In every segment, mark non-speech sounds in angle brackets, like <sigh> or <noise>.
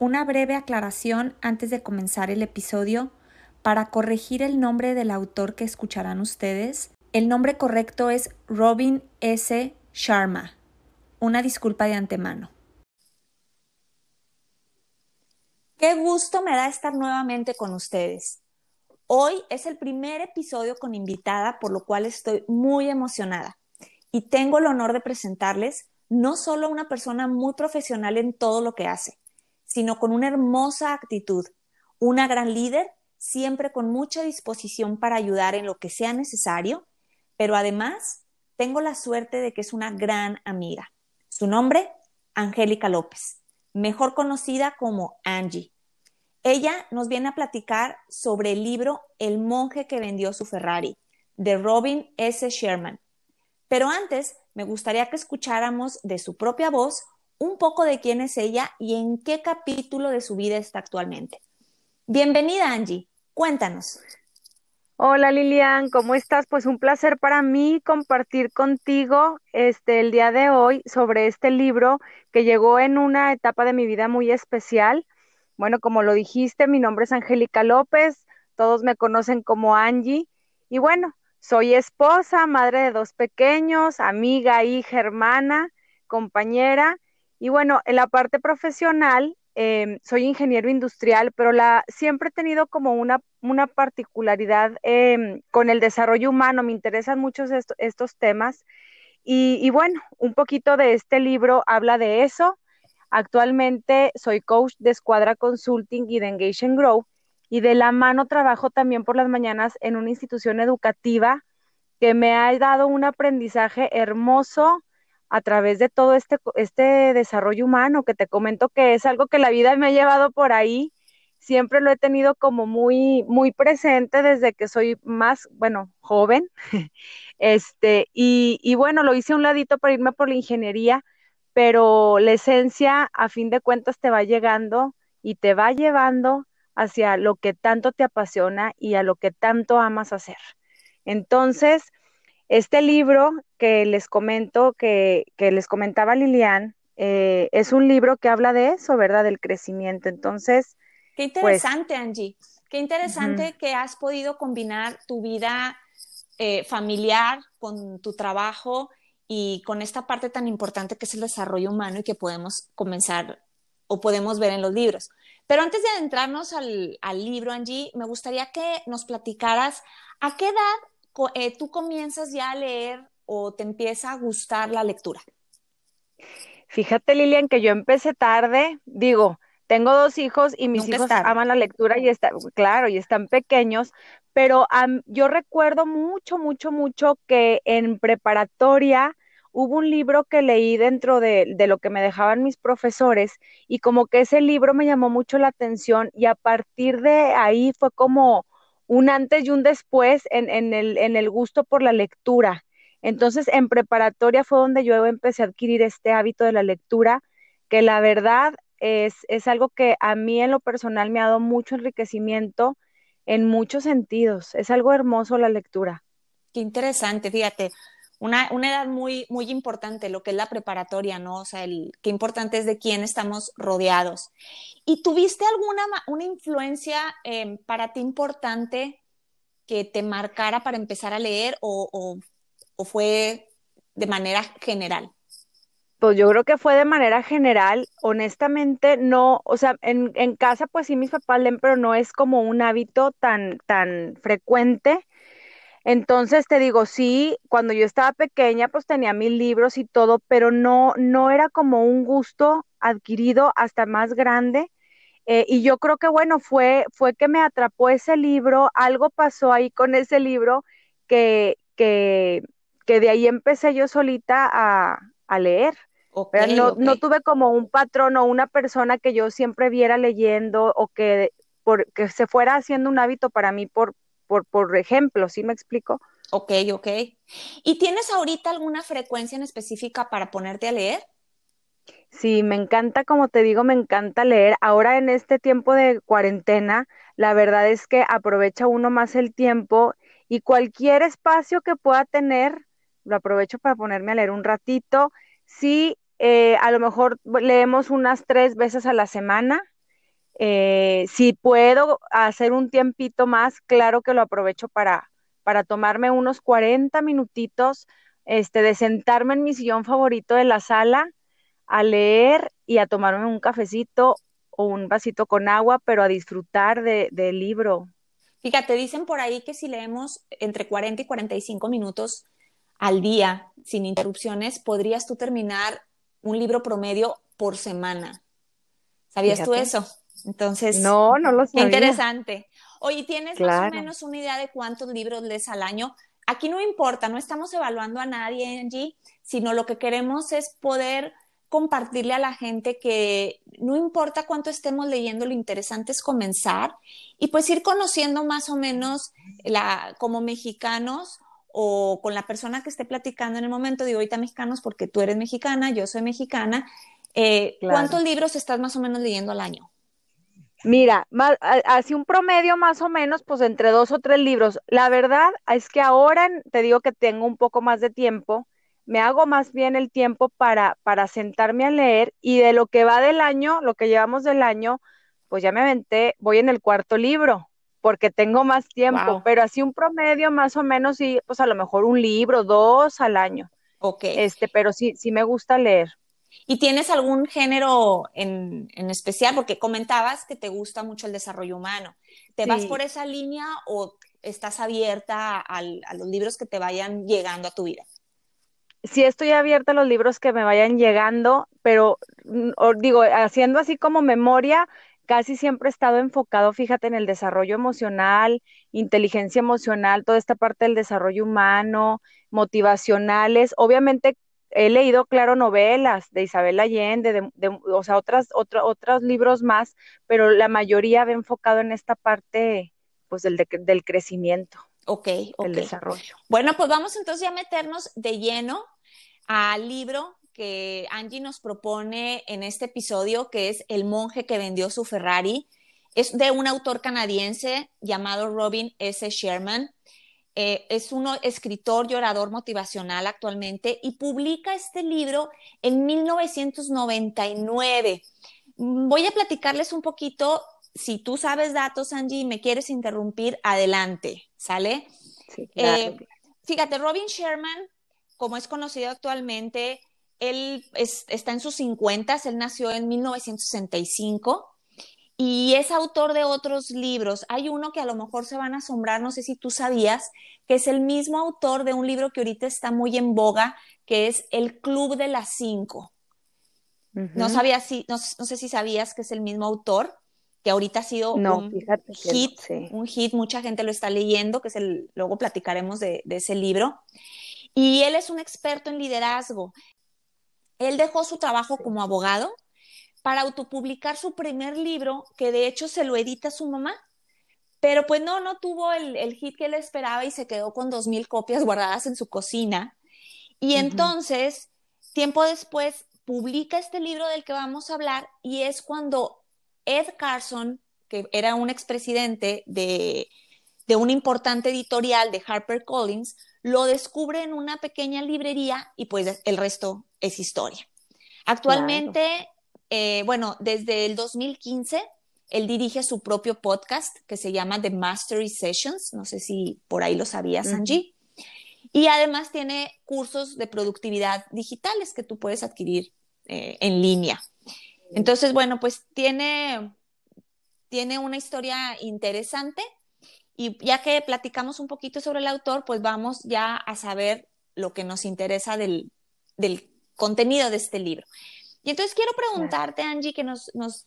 Una breve aclaración antes de comenzar el episodio para corregir el nombre del autor que escucharán ustedes. El nombre correcto es Robin S. Sharma. Una disculpa de antemano. Qué gusto me da estar nuevamente con ustedes. Hoy es el primer episodio con invitada, por lo cual estoy muy emocionada. Y tengo el honor de presentarles no solo a una persona muy profesional en todo lo que hace, sino con una hermosa actitud, una gran líder, siempre con mucha disposición para ayudar en lo que sea necesario, pero además tengo la suerte de que es una gran amiga. Su nombre, Angélica López, mejor conocida como Angie. Ella nos viene a platicar sobre el libro El monje que vendió su Ferrari, de Robin S. Sherman. Pero antes, me gustaría que escucháramos de su propia voz un poco de quién es ella y en qué capítulo de su vida está actualmente. Bienvenida, Angie. Cuéntanos. Hola Lilian, ¿cómo estás? Pues un placer para mí compartir contigo este el día de hoy sobre este libro que llegó en una etapa de mi vida muy especial. Bueno, como lo dijiste, mi nombre es Angélica López, todos me conocen como Angie y bueno, soy esposa, madre de dos pequeños, amiga, hija, hermana, compañera y bueno, en la parte profesional, em, soy ingeniero industrial, pero la, siempre he tenido como una, particularidad em, con el desarrollo humano, me interesan mucho estos temas. Y, bueno, un poquito de este libro habla de eso. Actualmente soy coach de Escuadra Consulting y de Engage Grow y de la mano trabajo también por las mañanas en una institución educativa que me ha dado un aprendizaje hermoso a través de todo este, este desarrollo humano que te comento que es algo que la vida me ha llevado por ahí. Siempre lo he tenido como muy, muy presente desde que soy más, bueno, joven. <laughs> Este, y, y bueno, lo hice un ladito para irme por la ingeniería, pero la esencia, a fin de cuentas, te va llegando y te va llevando hacia lo que tanto te apasiona y a lo que tanto amas hacer. Entonces, este libro que les comento, que, les comentaba Lilian, eh, es un libro que habla de eso, ¿verdad? Del crecimiento. Entonces. Qué pues interesante, Angie. Qué interesante que has podido combinar tu vida eh, familiar con tu trabajo y con esta parte tan importante que es el desarrollo humano y que podemos comenzar o podemos ver en los libros. Pero antes de adentrarnos al, al libro, Angie, me gustaría que nos platicaras a qué edad eh, tú comienzas ya a leer o te empieza a gustar la lectura? Fíjate, Lilian, que yo empecé tarde, digo, tengo dos hijos y mis hijos aman la lectura y están, claro, y están pequeños, pero yo recuerdo mucho, mucho, mucho que en preparatoria hubo un libro que leí dentro de, de, lo que me dejaban mis profesores y como que ese libro me llamó mucho la atención y a partir de ahí fue como un antes y un después en, el, el gusto por la lectura. Entonces, en preparatoria fue donde yo empecé a adquirir este hábito de la lectura, que la verdad es, es algo que a mí en lo personal me ha dado mucho enriquecimiento en muchos sentidos. Es algo hermoso la lectura. Qué interesante, fíjate una, edad muy, muy importante, lo que es la preparatoria, ¿no? O sea, el, qué importante es de quién estamos rodeados. ¿Y tuviste alguna una influencia em, para ti importante que te marcara para empezar a leer o, o, fue de manera general? Pues yo creo que fue de manera general, honestamente no, o sea, en, en casa pues sí mis papás leen, pero no es como un hábito tan, tan frecuente entonces te digo, sí, cuando yo estaba pequeña, pues tenía mil libros y todo, pero no, no era como un gusto adquirido hasta más grande. Eh, y yo creo que bueno, fue, fue que me atrapó ese libro, algo pasó ahí con ese libro que, que, que de ahí empecé yo solita a, a leer. no, no tuve como un patrón o una persona que yo siempre viera leyendo o que por, que se fuera haciendo un hábito para mí por, por, por ejemplo, ¿sí me explico? Ok, ok. ¿Y tienes ahorita alguna frecuencia en específica para ponerte a leer? Sí, me encanta, como te digo, me encanta leer. Ahora en este tiempo de cuarentena, la verdad es que aprovecha uno más el tiempo y cualquier espacio que pueda tener, lo aprovecho para ponerme a leer un ratito. Sí, eh, a lo mejor leemos unas tres veces a la semana. Eh, si puedo hacer un tiempito más, claro que lo aprovecho para, para tomarme unos 40 minutitos, este, de sentarme en mi sillón favorito de la sala a leer y a tomarme un cafecito o un vasito con agua, pero a disfrutar de, del libro. Fíjate, dicen por ahí que si leemos entre 40 y 45 minutos al día, sin interrupciones, podrías tú terminar un libro promedio por semana. ¿Sabías tú eso? Entonces, no, no lo sabía. Interesante. Oye, ¿tienes más o menos una idea de cuántos libros lees al año? Aquí no importa, no estamos evaluando a nadie, Angie, sino lo que queremos es poder compartirle a la gente que no importa cuánto estemos leyendo, lo interesante es comenzar y pues ir conociendo más o menos la, como mexicanos o con la persona que esté platicando en el momento, digo ahorita mexicanos porque tú eres mexicana, yo soy mexicana, eh, ¿cuántos libros estás más o menos leyendo al año? Mira, así un promedio más o menos, pues entre dos o tres libros. La verdad es que ahora te digo que tengo un poco más de tiempo, me hago más bien el tiempo para, para sentarme a leer y de lo que va del año, lo que llevamos del año, pues ya me aventé, voy en el cuarto libro porque tengo más tiempo, pero así un promedio más o menos, sí, pues a lo mejor un libro, dos al año. Ok. Este, pero sí, sí me gusta leer. ¿Y tienes algún género en, en especial? Porque comentabas que te gusta mucho el desarrollo humano. ¿Te vas por esa línea o estás abierta a los libros que te vayan llegando a tu vida? sí estoy abierta a los libros que me vayan llegando, pero digo, haciendo así como memoria, casi siempre he estado enfocado, fíjate, en el desarrollo emocional, inteligencia emocional, toda esta parte del desarrollo humano, motivacionales. Obviamente he leído, claro, novelas de Isabel Allende, de, o sea, otras, otros libros más, pero la mayoría va enfocado en esta parte, pues, del, del crecimiento. Ok, ok. El desarrollo. Bueno, pues vamos entonces a meternos de lleno al libro que Angie nos propone en este episodio, que es El monje que vendió su Ferrari. Es de un autor canadiense llamado Robin S. Sherman. Eh, es un escritor y orador motivacional actualmente y publica este libro en 1999. Voy a platicarles un poquito si tú sabes datos, Angie, y me quieres interrumpir, adelante, ¿sale? Sí, claro. Eh, fíjate, Robin Sherman, como es conocido actualmente, él está en sus 50, él nació en 1965 y es autor de otros libros. Hay uno que a lo mejor se van a asombrar, no sé si tú sabías, que es el mismo autor de un libro que ahorita está muy en boga, que es El Club de las Cinco. No sabía si, no, sé si sabías que es el mismo autor que ahorita ha sido un hit, un hit, mucha gente lo está leyendo, que es el, luego platicaremos de, ese libro. Y él es un experto en liderazgo. Él dejó su trabajo como abogado para autopublicar su primer libro, que de hecho se lo edita su mamá. Pero pues no, no tuvo el, hit que él esperaba y se quedó con dos mil copias guardadas en su cocina. Y entonces, tiempo después, publica este libro del que vamos a hablar y es cuando Ed Carson, que era un expresidente de, de una importante editorial de HarperCollins, lo descubre en una pequeña librería y pues el resto es historia. Actualmente, eh, bueno, desde el 2015, él dirige su propio podcast que se llama The Mastery Sessions, no sé si por ahí lo sabías, Angie. Y además tiene cursos de productividad digitales que tú puedes adquirir eh, en línea. Entonces, bueno, pues tiene, tiene una historia interesante y ya que platicamos un poquito sobre el autor, pues vamos ya a saber lo que nos interesa del, contenido de este libro. Y entonces quiero preguntarte, Angie, que nos, nos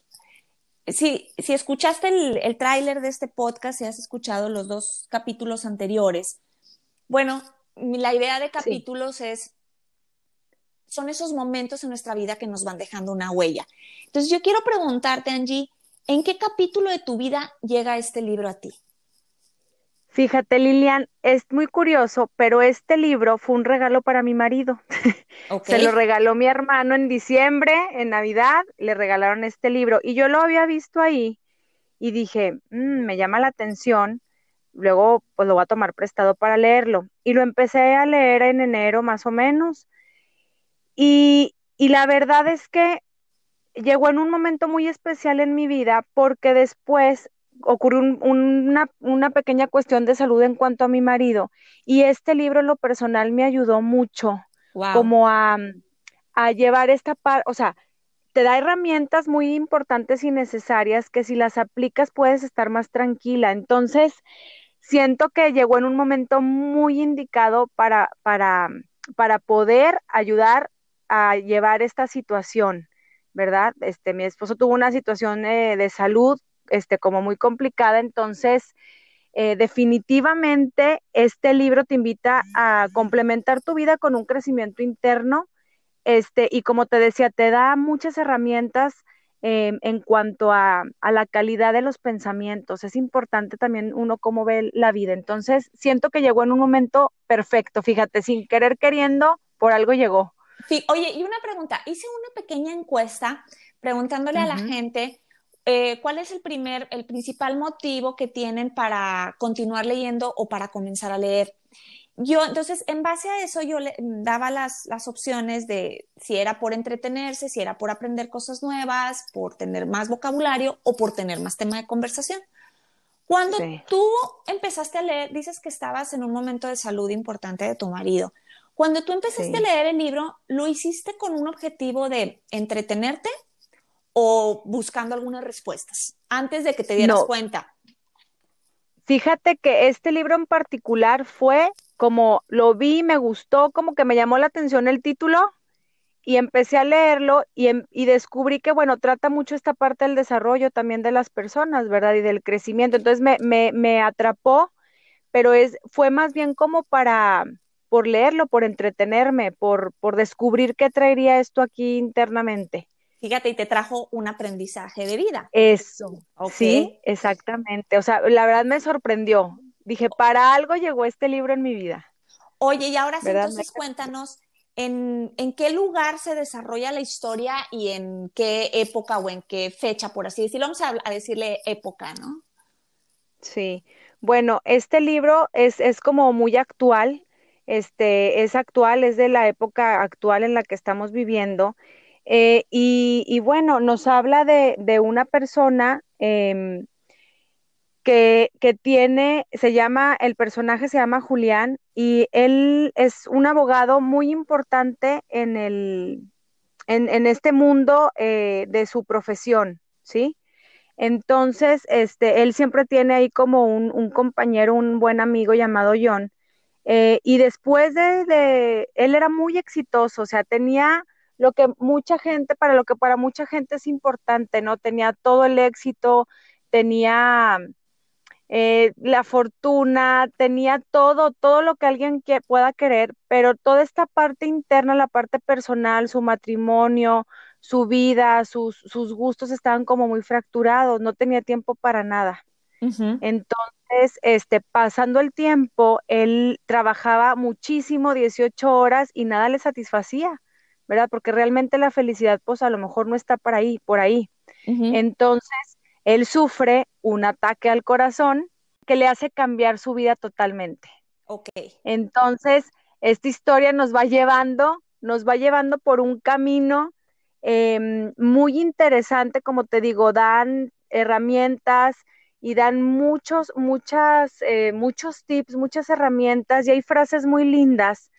si, si escuchaste el, el tráiler de este podcast, si has escuchado los dos capítulos anteriores, bueno, la idea de capítulos es son esos momentos en nuestra vida que nos van dejando una huella. Entonces yo quiero preguntarte, Angie, ¿En qué capítulo de tu vida llega este libro a ti? Fíjate, Lilian, es muy curioso, pero este libro fue un regalo para mi marido. <laughs> Se lo regaló mi hermano en diciembre, en Navidad, le regalaron este libro y yo lo había visto ahí y dije, mm, me llama la atención, luego pues lo voy a tomar prestado para leerlo. Y lo empecé a leer en enero más o menos. Y, y la verdad es que llegó en un momento muy especial en mi vida porque después ocurrió una, una, pequeña cuestión de salud en cuanto a mi marido y este libro en lo personal me ayudó mucho como a, a llevar esta parte, o sea, te da herramientas muy importantes y necesarias que si las aplicas puedes estar más tranquila. Entonces, siento que llegó en un momento muy indicado para, para, para poder ayudar a llevar esta situación, ¿verdad? Este, mi esposo tuvo una situación eh, de salud, este, como muy complicada, entonces, eh, definitivamente este libro te invita a complementar tu vida con un crecimiento interno, este, y como te decía, te da muchas herramientas em, en cuanto a, a, la calidad de los pensamientos. Es importante también uno cómo ve la vida. Entonces, siento que llegó en un momento perfecto, fíjate, sin querer queriendo, por algo llegó. Sí, oye, y una pregunta, hice una pequeña encuesta preguntándole a la gente eh, cuál es el primer, el principal motivo que tienen para continuar leyendo o para comenzar a leer. Yo, entonces, en base a eso, yo le daba las, las opciones de si era por entretenerse, si era por aprender cosas nuevas, por tener más vocabulario o por tener más tema de conversación. Cuando tú empezaste a leer, dices que estabas en un momento de salud importante de tu marido. Cuando tú empezaste a leer el libro, ¿lo hiciste con un objetivo de entretenerte o buscando algunas respuestas antes de que te dieras cuenta? Fíjate que este libro en particular fue como lo vi, me gustó, como que me llamó la atención el título y empecé a leerlo y, em, y, descubrí que, bueno, trata mucho esta parte del desarrollo también de las personas, ¿verdad? Y del crecimiento. Entonces me, me, me atrapó, pero es, fue más bien como para, por leerlo, por entretenerme, por, por descubrir qué traería esto aquí internamente. Fíjate, y te trajo un aprendizaje de vida. Eso, sí, exactamente. O sea, la verdad me sorprendió. Dije, para algo llegó este libro en mi vida. Oye, y ahora sí, entonces cuéntanos, ¿en, ¿en qué lugar se desarrolla la historia y en qué época o en qué fecha, por así decirlo? Vamos a, a decirle época, ¿no? Sí, bueno, este libro es, es como muy actual este, es actual, es de la época actual en la que estamos viviendo. Eh, y, bueno, nos habla de, una persona em, que, que, tiene, se llama, el personaje se llama Julián y él es un abogado muy importante en, el, en, este mundo eh, de su profesión, ¿sí? Entonces, este, él siempre tiene ahí como un, compañero, un buen amigo llamado John, eh, y después de, él era muy exitoso, o sea, tenía lo que mucha gente, para lo que para mucha gente es importante, ¿no? Tenía todo el éxito, tenía eh, la fortuna, tenía todo, todo lo que alguien que pueda querer, pero toda esta parte interna, la parte personal, su matrimonio, su vida, sus, sus gustos estaban como muy fracturados, no tenía tiempo para nada. Entonces, este, pasando el tiempo, él trabajaba muchísimo, 18 horas y nada le satisfacía, ¿verdad? Porque realmente la felicidad, pues a lo mejor no está por ahí, por ahí. Entonces, él sufre un ataque al corazón que le hace cambiar su vida totalmente. Ok. Entonces, esta historia nos va llevando, nos va llevando por un camino em, muy interesante, como te digo, dan herramientas, y dan muchos, muchas, eh, muchos tips, muchas herramientas y hay frases muy lindas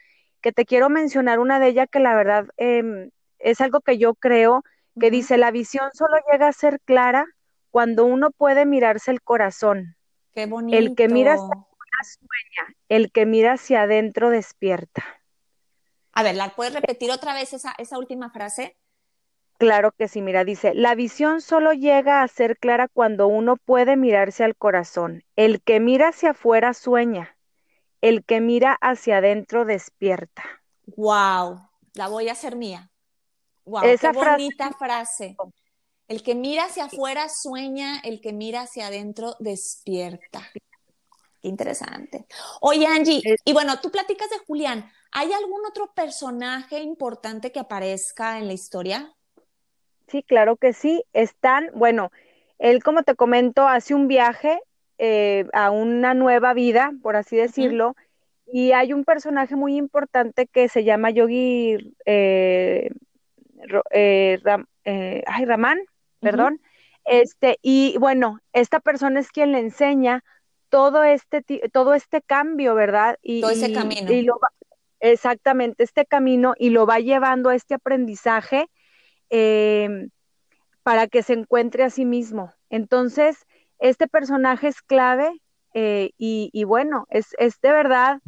que te quiero mencionar. Una de ellas que la verdad em, es algo que yo creo, que dice, la visión solo llega a ser clara cuando uno puede mirarse el corazón. Qué bonito. El que mira hacia afuera sueña, el que mira hacia adentro despierta. A ver, ¿la puedes repetir otra vez esa, esa última frase? Claro que sí, mira, dice, la visión solo llega a ser clara cuando uno puede mirarse al corazón. El que mira hacia afuera sueña, el que mira hacia adentro despierta. Wow, la voy a hacer mía. Wow, Esa qué bonita frase. El que mira hacia afuera sueña, el que mira hacia adentro despierta. Qué interesante. Oye, Angie, y bueno, tú platicas de Julián. ¿Hay algún otro personaje importante que aparezca en la historia? Sí, claro que sí. Están, bueno, él, como te comento, hace un viaje eh, a una nueva vida, por así decirlo, y hay un personaje muy importante que se llama Yogi eh, eh, ay, Ramán, perdón. Este, y bueno, esta persona es quien le enseña todo este, todo este cambio, ¿verdad? Y, todo ese camino. exactamente, este camino y lo va llevando a este aprendizaje para que se encuentre a sí mismo. Entonces, este personaje es clave eh, y, y, bueno, es, es de verdad,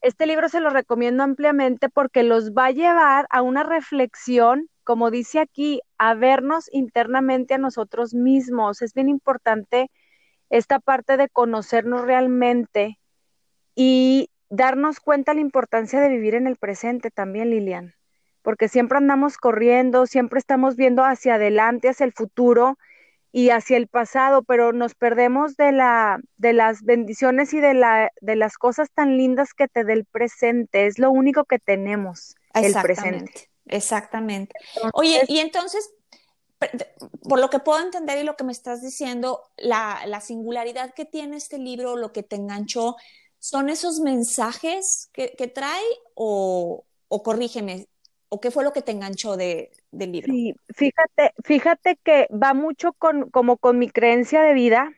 este libro se lo recomiendo ampliamente porque los va a llevar a una reflexión como dice aquí, a vernos internamente a nosotros mismos. Es bien importante esta parte de conocernos realmente y darnos cuenta la importancia de vivir en el presente también, Lilian, porque siempre andamos corriendo, siempre estamos viendo hacia adelante, hacia el futuro y hacia el pasado, pero nos perdemos de la de las bendiciones y de la de las cosas tan lindas que te da el presente, es lo único que tenemos, el presente. Exactamente. Oye, y entonces, por lo que puedo entender y lo que me estás diciendo, la, singularidad que tiene este libro, lo que te enganchó, ¿son esos mensajes que, trae o, corrígeme, o qué fue lo que te enganchó de, del libro? Sí, fíjate, fíjate que va mucho con, como con mi creencia de vida,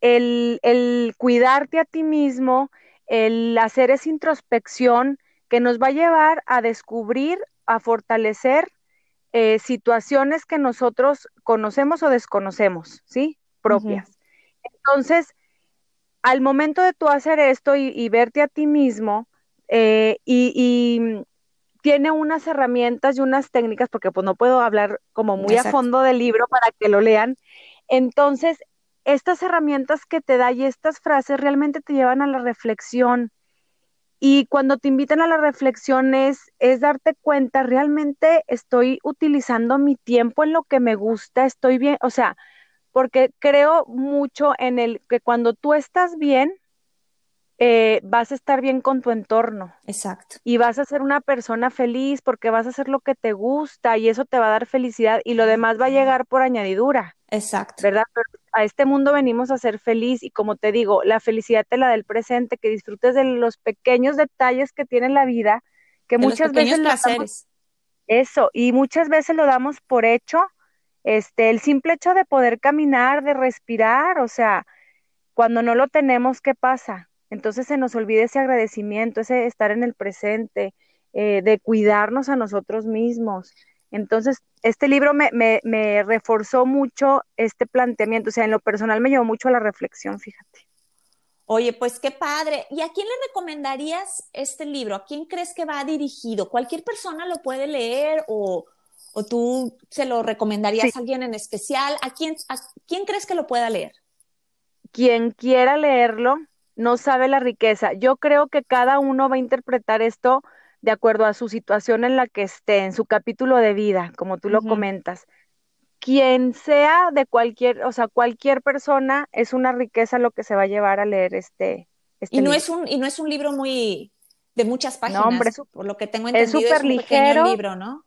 el, el cuidarte a ti mismo, el hacer esa introspección que nos va a llevar a descubrir a fortalecer eh, situaciones que nosotros conocemos o desconocemos, ¿sí? Propias. Entonces, al momento de tú hacer esto y, verte a ti mismo, eh, y, tiene unas herramientas y unas técnicas, porque pues no puedo hablar como muy a fondo del libro para que lo lean. Entonces, estas herramientas que te da y estas frases realmente te llevan a la reflexión, y cuando te invitan a la reflexión es, darte cuenta, realmente estoy utilizando mi tiempo en lo que me gusta, estoy bien, o sea, porque creo mucho en el que cuando tú estás bien, eh, vas a estar bien con tu entorno. Exacto. Y vas a ser una persona feliz porque vas a hacer lo que te gusta y eso te va a dar felicidad y lo demás va a llegar por añadidura. Exacto. ¿Verdad? Pero a este mundo venimos a ser feliz y como te digo, la felicidad te la del presente, que disfrutes de los pequeños detalles que tiene la vida, que muchas veces placeres. eso y muchas veces lo damos por hecho, este, el simple hecho de poder caminar, de respirar, o sea, cuando no lo tenemos, ¿qué pasa? Entonces se nos olvida ese agradecimiento, ese estar en el presente, eh, de cuidarnos a nosotros mismos. Entonces, este libro me, me, me, reforzó mucho este planteamiento, o sea, en lo personal me llevó mucho a la reflexión, fíjate. Oye, pues qué padre. ¿Y a quién le recomendarías este libro? ¿A quién crees que va dirigido? ¿Cualquier persona lo puede leer o, o tú se lo recomendarías a alguien en especial? ¿A quién, ¿A quién crees que lo pueda leer? Quien quiera leerlo no sabe la riqueza. Yo creo que cada uno va a interpretar esto de acuerdo a su situación en la que esté, en su capítulo de vida, como tú lo comentas. Quien sea de cualquier, o sea, cualquier persona, es una riqueza lo que se va a llevar a leer este. este y no libro. es un y no es un libro muy de muchas páginas, no, hombre, por lo que tengo entendido es súper ligero, libro, ¿no?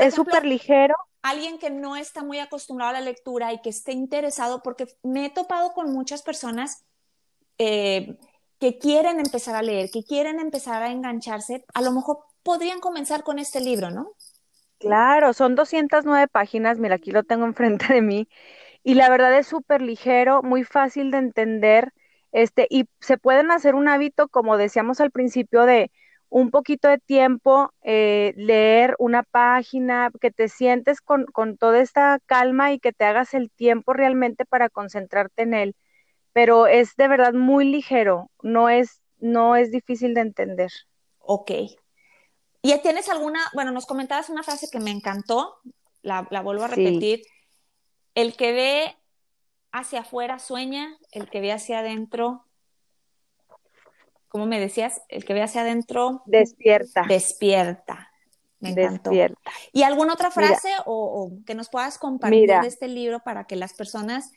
es súper ligero. Alguien que no está muy acostumbrado a la lectura y que esté interesado, porque me he topado con muchas personas eh, que quieren empezar a leer, que quieren empezar a engancharse, a lo mejor podrían comenzar con este libro, ¿no? Claro, son 209 páginas, mira, aquí lo tengo enfrente de mí, y la verdad es súper ligero, muy fácil de entender, este, y se pueden hacer un hábito, como decíamos al principio, de un poquito de tiempo, eh, leer una página, que te sientes con, con toda esta calma y que te hagas el tiempo realmente para concentrarte en él pero es de verdad muy ligero, no es, no es difícil de entender. Ok. ¿Y tienes alguna, bueno, nos comentabas una frase que me encantó, la, vuelvo a repetir, el que ve hacia afuera sueña, el que ve hacia adentro, ¿cómo me decías? El que ve hacia adentro despierta. Despierta. Me encantó. ¿Y alguna otra frase o, que nos puedas compartir de este libro para que las personas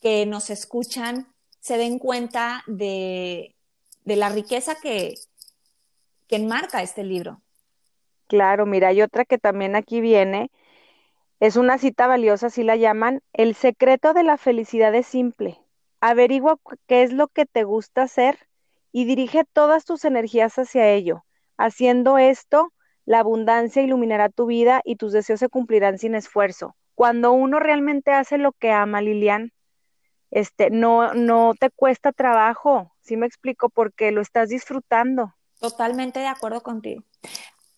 que nos escuchan se den cuenta de, la riqueza que, que enmarca este libro? Claro, mira, hay otra que también aquí viene. Es una cita valiosa, así la llaman. El secreto de la felicidad es simple. Averigua qué es lo que te gusta hacer y dirige todas tus energías hacia ello. Haciendo esto, la abundancia iluminará tu vida y tus deseos se cumplirán sin esfuerzo. Cuando uno realmente hace lo que ama, Lilian, este, no, no te cuesta trabajo, ¿sí me explico? Porque lo estás disfrutando. Totalmente de acuerdo contigo.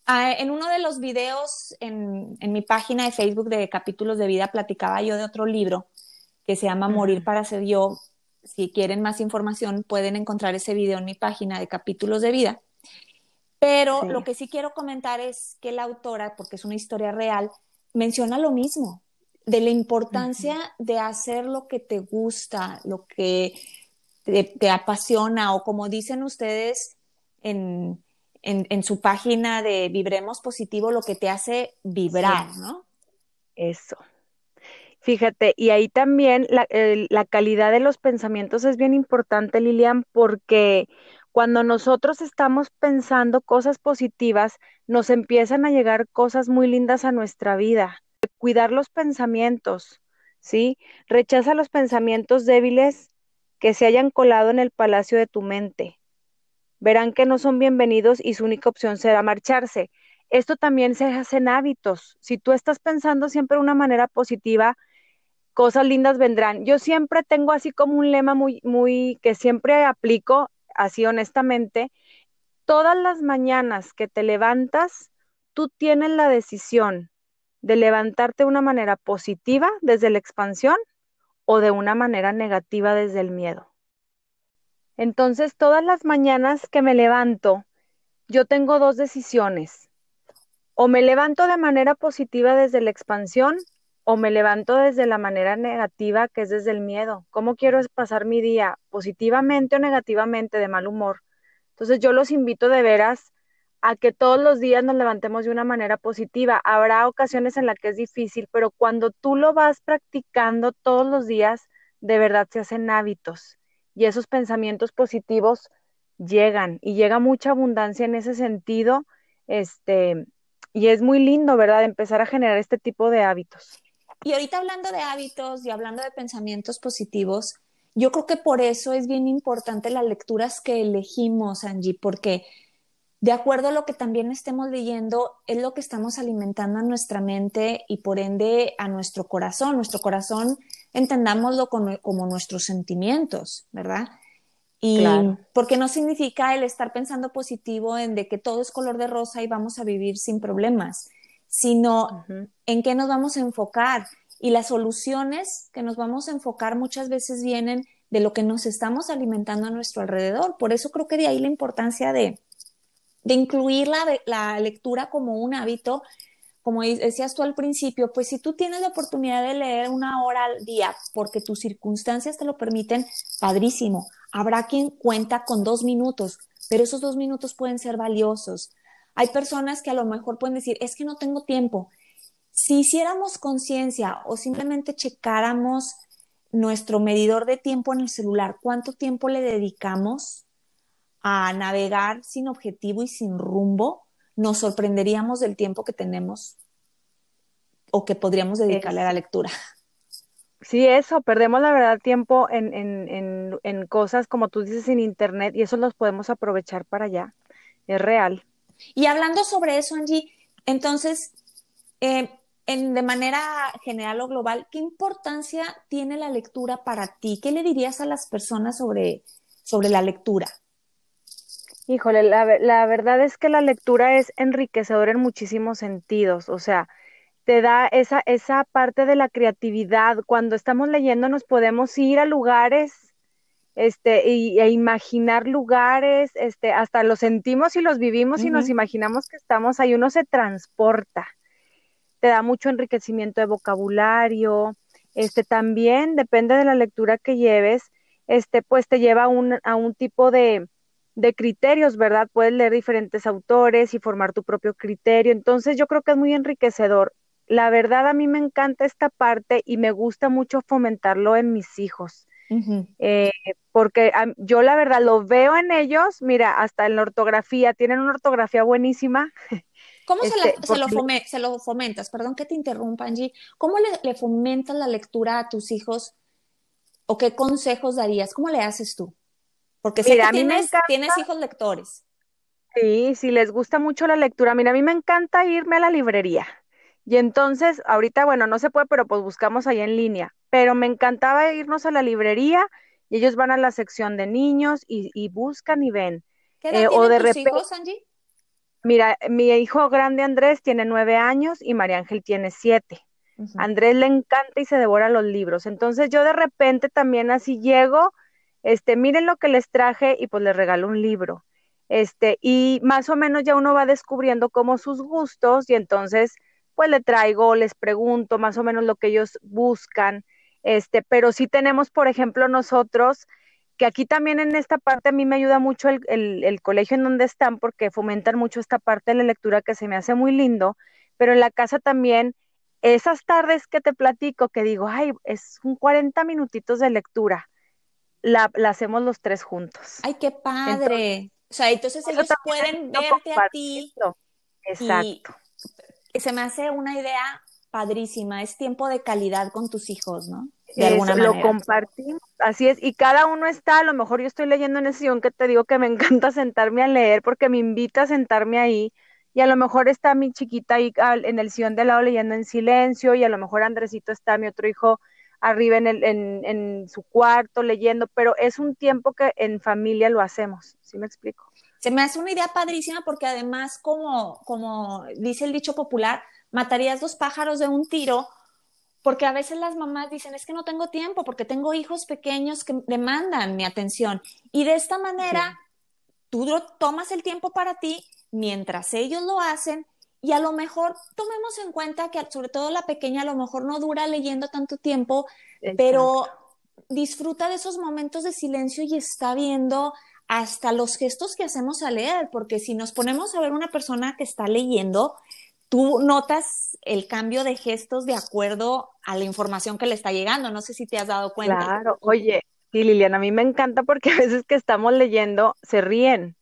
Ah, en uno de los videos en, mi página de Facebook de capítulos de vida platicaba yo de otro libro que se llama Morir para ser yo. Si quieren más información pueden encontrar ese video en mi página de capítulos de vida. Pero lo que sí quiero comentar es que la autora, porque es una historia real, menciona lo mismo, de la importancia de hacer lo que te gusta, lo que te apasiona o como dicen ustedes en, en, su página de Vibremos Positivo lo que te hace vibrar, ¿no? Eso. Fíjate, y ahí también la, la, calidad de los pensamientos es bien importante, Lilian, porque cuando nosotros estamos pensando cosas positivas, nos empiezan a llegar cosas muy lindas a nuestra vida. Cuidar los pensamientos, ¿sí? Rechaza los pensamientos débiles que se hayan colado en el palacio de tu mente verán que no son bienvenidos y su única opción será marcharse. Esto también se hace en hábitos. Si tú estás pensando siempre de una manera positiva, cosas lindas vendrán. Yo siempre tengo así como un lema muy, muy, que siempre aplico, así honestamente. Todas las mañanas que te levantas, tú tienes la decisión de levantarte de una manera positiva desde la expansión o de una manera negativa desde el miedo. Entonces, todas las mañanas que me levanto, yo tengo dos decisiones. O me levanto de manera positiva desde la expansión o me levanto desde la manera negativa, que es desde el miedo. ¿Cómo quiero pasar mi día? ¿Positivamente o negativamente, de mal humor? Entonces, yo los invito de veras a que todos los días nos levantemos de una manera positiva. Habrá ocasiones en las que es difícil, pero cuando tú lo vas practicando todos los días, de verdad se hacen hábitos y esos pensamientos positivos llegan y llega mucha abundancia en ese sentido, este, y es muy lindo, ¿verdad?, empezar a generar este tipo de hábitos. Y ahorita hablando de hábitos y hablando de pensamientos positivos, yo creo que por eso es bien importante las lecturas que elegimos, Angie, porque de acuerdo a lo que también estemos leyendo, es lo que estamos alimentando a nuestra mente y por ende a nuestro corazón. Nuestro corazón entendámoslo como, nuestros sentimientos, ¿verdad? Y porque no significa el estar pensando positivo en de que todo es color de rosa y vamos a vivir sin problemas, sino en qué nos vamos a enfocar. Y las soluciones que nos vamos a enfocar muchas veces vienen de lo que nos estamos alimentando a nuestro alrededor. Por eso creo que de ahí la importancia de, de incluir la, la lectura como un hábito como decías tú al principio, pues si tú tienes la oportunidad de leer una hora al día porque tus circunstancias te lo permiten, padrísimo. Habrá quien cuenta con dos minutos, pero esos dos minutos pueden ser valiosos. Hay personas que a lo mejor pueden decir, es que no tengo tiempo. Si hiciéramos conciencia o simplemente checáramos nuestro medidor de tiempo en el celular, cuánto tiempo le dedicamos a navegar sin objetivo y sin rumbo, nos sorprenderíamos del tiempo que tenemos o que podríamos dedicarle a la lectura. Sí, eso, perdemos la verdad tiempo en, en, cosas como tú dices en internet y eso los podemos aprovechar para allá. Es real. Y hablando sobre eso, Angie, entonces, eh, en, de manera general o global, ¿qué importancia tiene la lectura para ti? ¿Qué le dirías a las personas sobre, sobre la lectura? Híjole, la, la verdad es que la lectura es enriquecedora en muchísimos sentidos, o sea, te da esa, esa parte de la creatividad. Cuando estamos leyendo nos podemos ir a lugares este, y, e imaginar lugares, este, hasta los sentimos y los vivimos y nos imaginamos que estamos ahí, uno se transporta. Te da mucho enriquecimiento de vocabulario, este, también depende de la lectura que lleves, este, pues te lleva a un, a un tipo de, de criterios, ¿verdad? Puedes leer diferentes autores y formar tu propio criterio. Entonces yo creo que es muy enriquecedor. La verdad a mí me encanta esta parte y me gusta mucho fomentarlo en mis hijos. Eh, porque yo la verdad lo veo en ellos, mira, hasta en la ortografía, tienen una ortografía buenísima. ¿Cómo se, este, lo fomentas? Perdón que te interrumpa, Angie. ¿Cómo le, fomentas la lectura a tus hijos o qué consejos darías? ¿Cómo le haces tú? Porque sé que tienes, tienes hijos lectores. Sí, sí, les gusta mucho la lectura. Mira, a mí me encanta irme a la librería. Y entonces, ahorita, bueno, no se puede, pero pues buscamos ahí en línea. Pero me encantaba irnos a la librería y ellos van a la sección de niños y, buscan y ven. ¿Qué edad eh, o de tus hijos, Angie? Mira, mi hijo grande Andrés tiene nueve años y María Ángel tiene siete. Andrés le encanta y se devora los libros. Entonces yo de repente también así llego, este, miren lo que les traje y pues les regalo un libro. Este, y más o menos ya uno va descubriendo como sus gustos y entonces pues le traigo, les pregunto más o menos lo que ellos buscan, este, pero sí tenemos, por ejemplo, nosotros, que aquí también en esta parte a mí me ayuda mucho el, el, colegio en donde están porque fomentan mucho esta parte de la lectura que se me hace muy lindo, pero en la casa también, esas tardes que te platico, que digo, ay, es un 40 minutitos de lectura, la, la hacemos los tres juntos. Ay, qué padre. o sea, entonces ellos pueden verte a ti. Exacto se me hace una idea padrísima, es tiempo de calidad con tus hijos, ¿no? De alguna manera. Lo compartimos, así es, y cada uno está, a lo mejor yo estoy leyendo en ese sillón que te digo que me <laughs> encanta sentarme a leer porque me invita a sentarme ahí, y a lo mejor está mi chiquita ahí en el sillón de lado leyendo en silencio, y a lo mejor Andresito está, mi otro hijo, arriba en, el, en, en su cuarto leyendo, pero es un tiempo que en familia lo hacemos, ¿sí me explico? Se me hace una idea padrísima porque además, como, como dice el dicho popular, matarías dos pájaros de un tiro, porque a veces las mamás dicen, es que no tengo tiempo, porque tengo hijos pequeños que demandan mi atención. Y de esta manera, tú tomas el tiempo para ti mientras ellos lo hacen y a lo mejor tomemos en cuenta que sobre todo la pequeña a lo mejor no dura leyendo tanto tiempo, pero disfruta de esos momentos de silencio y está viendo hasta los gestos que hacemos al leer, porque si nos ponemos a ver una persona que está leyendo, tú notas el cambio de gestos de acuerdo a la información que le está llegando. No sé si te has dado cuenta. Claro, oye, y Liliana, a mí me encanta porque a veces que estamos leyendo se ríen.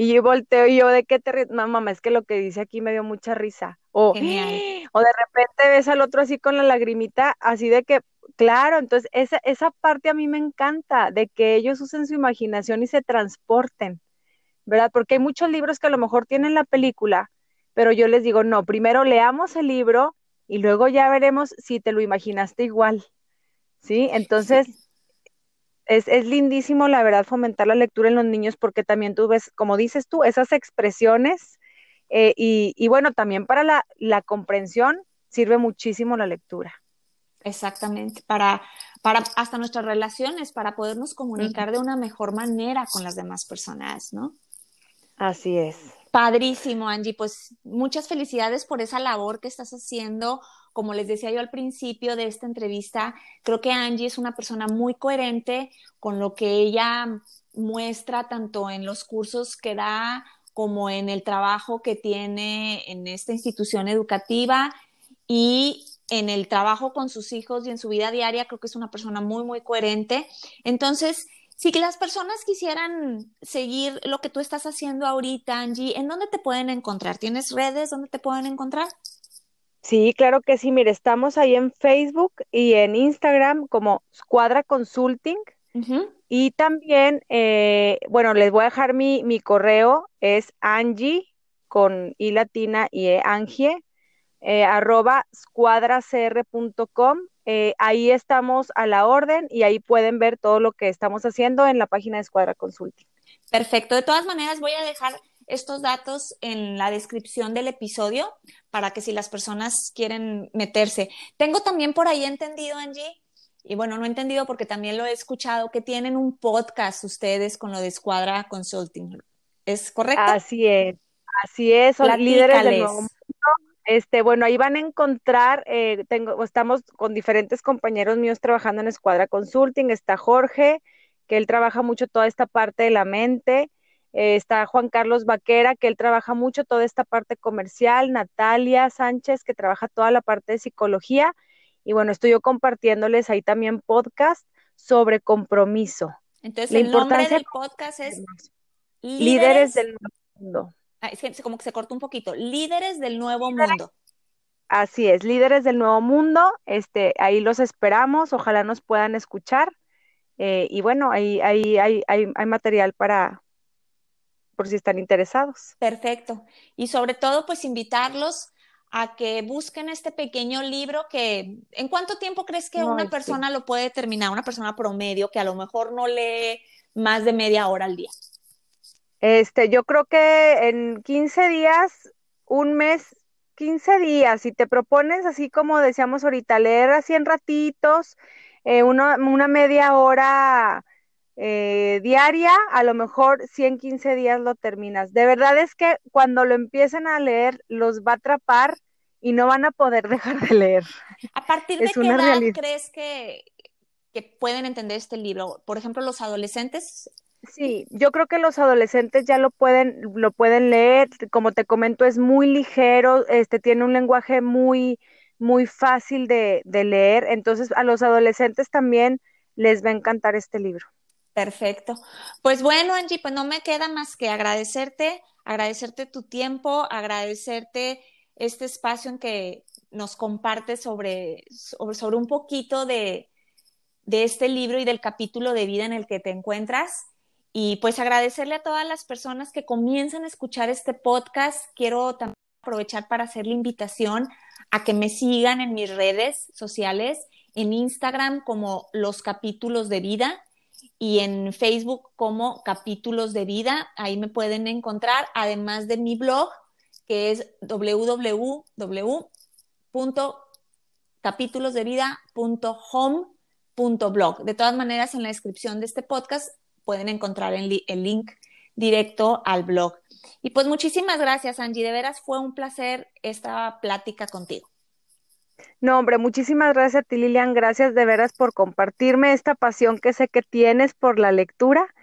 Y yo volteo y yo, ¿de qué te ríes? No, mamá, es que lo que dice aquí me dio mucha risa. O, <gasps> o de repente ves al otro así con la lagrimita, así de que Claro, entonces esa, esa parte a mí me encanta, de que ellos usen su imaginación y se transporten, ¿verdad? Porque hay muchos libros que a lo mejor tienen la película, pero yo les digo, no, primero leamos el libro y luego ya veremos si te lo imaginaste igual, ¿sí? Entonces, Es, es, lindísimo, la verdad, fomentar la lectura en los niños porque también tú ves, como dices tú, esas expresiones eh, y, y, bueno, también para la, la comprensión sirve muchísimo la lectura. Exactamente, para, para hasta nuestras relaciones, para podernos comunicar de una mejor manera con las demás personas, ¿no? Así es. Padrísimo, Angie. Pues muchas felicidades por esa labor que estás haciendo. Como les decía yo al principio de esta entrevista, creo que Angie es una persona muy coherente con lo que ella muestra tanto en los cursos que da como en el trabajo que tiene en esta institución educativa y en el trabajo con sus hijos y en su vida diaria, creo que es una persona muy, muy coherente. Entonces, si las personas quisieran seguir lo que tú estás haciendo ahorita, Angie, ¿en dónde te pueden encontrar? ¿Tienes redes donde te pueden encontrar? Sí, claro que sí. Mire, estamos ahí en Facebook y en Instagram como Squadra Consulting. Y también, eh, bueno, les voy a dejar mi, mi correo, es Angie con I latina y E Angie eh, arroba squadracr.com. Eh, ahí estamos a la orden y ahí pueden ver todo lo que estamos haciendo en la página de Escuadra Consulting. Perfecto. De todas maneras, voy a dejar estos datos en la descripción del episodio para que si las personas quieren meterse. Tengo también por ahí entendido, Angie, y bueno, no he entendido porque también lo he escuchado, que tienen un podcast ustedes con lo de Escuadra Consulting. ¿Es correcto? Así es, así es, son líderes del nuevo este, bueno, ahí van a encontrar, eh, tengo, estamos con diferentes compañeros míos trabajando en Escuadra Consulting, está Jorge, que él trabaja mucho toda esta parte de la mente, eh, está Juan Carlos Vaquera, que él trabaja mucho toda esta parte comercial, Natalia Sánchez, que trabaja toda la parte de psicología, y bueno, estoy yo compartiéndoles ahí también podcast sobre compromiso. Entonces, el nombre del podcast es Líderes, del Nuevo Mundo. Ah, es que como que se cortó un poquito. Líderes del Nuevo Mundo. Así es, Líderes del Nuevo Mundo. Este, ahí los esperamos. Ojalá nos puedan escuchar. Eh, y bueno, ahí, ahí hay, hay, hay material para, por si están interesados. Perfecto. Y sobre todo, pues invitarlos a que busquen este pequeño libro que, ¿en cuánto tiempo crees que una persona lo puede terminar? Una persona promedio que a lo mejor no lee más de media hora al día. Este, yo creo que en 15 días, un mes, 15 días, si te propones así como decíamos ahorita, leer así en ratitos, eh, una, media hora eh, diaria, a lo mejor 100, 15 días lo terminas. De verdad es que cuando lo empiecen a leer, los va a atrapar y no van a poder <laughs> dejar de leer. ¿A partir de qué edad crees que, que pueden entender este libro? Por ejemplo, los adolescentes. Sí, yo creo que los adolescentes ya lo pueden, lo pueden leer. Como te comento, es muy ligero, este tiene un lenguaje muy, muy fácil de, de leer. Entonces, a los adolescentes también les va a encantar este libro. Perfecto. Pues bueno, Angie, pues no me queda más que agradecerte, agradecerte tu tiempo, agradecerte este espacio en que nos compartes sobre, sobre, un poquito de, de este libro y del capítulo de vida en el que te encuentras. Y pues agradecerle a todas las personas que comienzan a escuchar este podcast. Quiero también aprovechar para hacer la invitación a que me sigan en mis redes sociales, en Instagram como los capítulos de vida y en Facebook como capítulos de vida. Ahí me pueden encontrar, además de mi blog, que es www.capitulosdevida.home.blog. De todas maneras, en la descripción de este podcast pueden encontrar el, el link directo al blog. Y pues muchísimas gracias, Angie. De veras fue un placer esta plática contigo. No, hombre, muchísimas gracias a ti, Lilian. Gracias de veras por compartirme esta pasión que sé que tienes por la lectura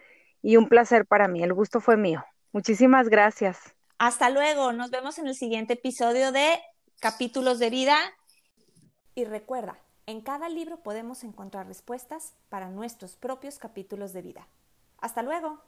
y un placer para mí. El gusto fue mío. Muchísimas gracias. Hasta luego. Nos vemos en el siguiente episodio de Capítulos de Vida. Y recuerda, en cada libro podemos encontrar respuestas para nuestros propios capítulos de vida. Hasta luego.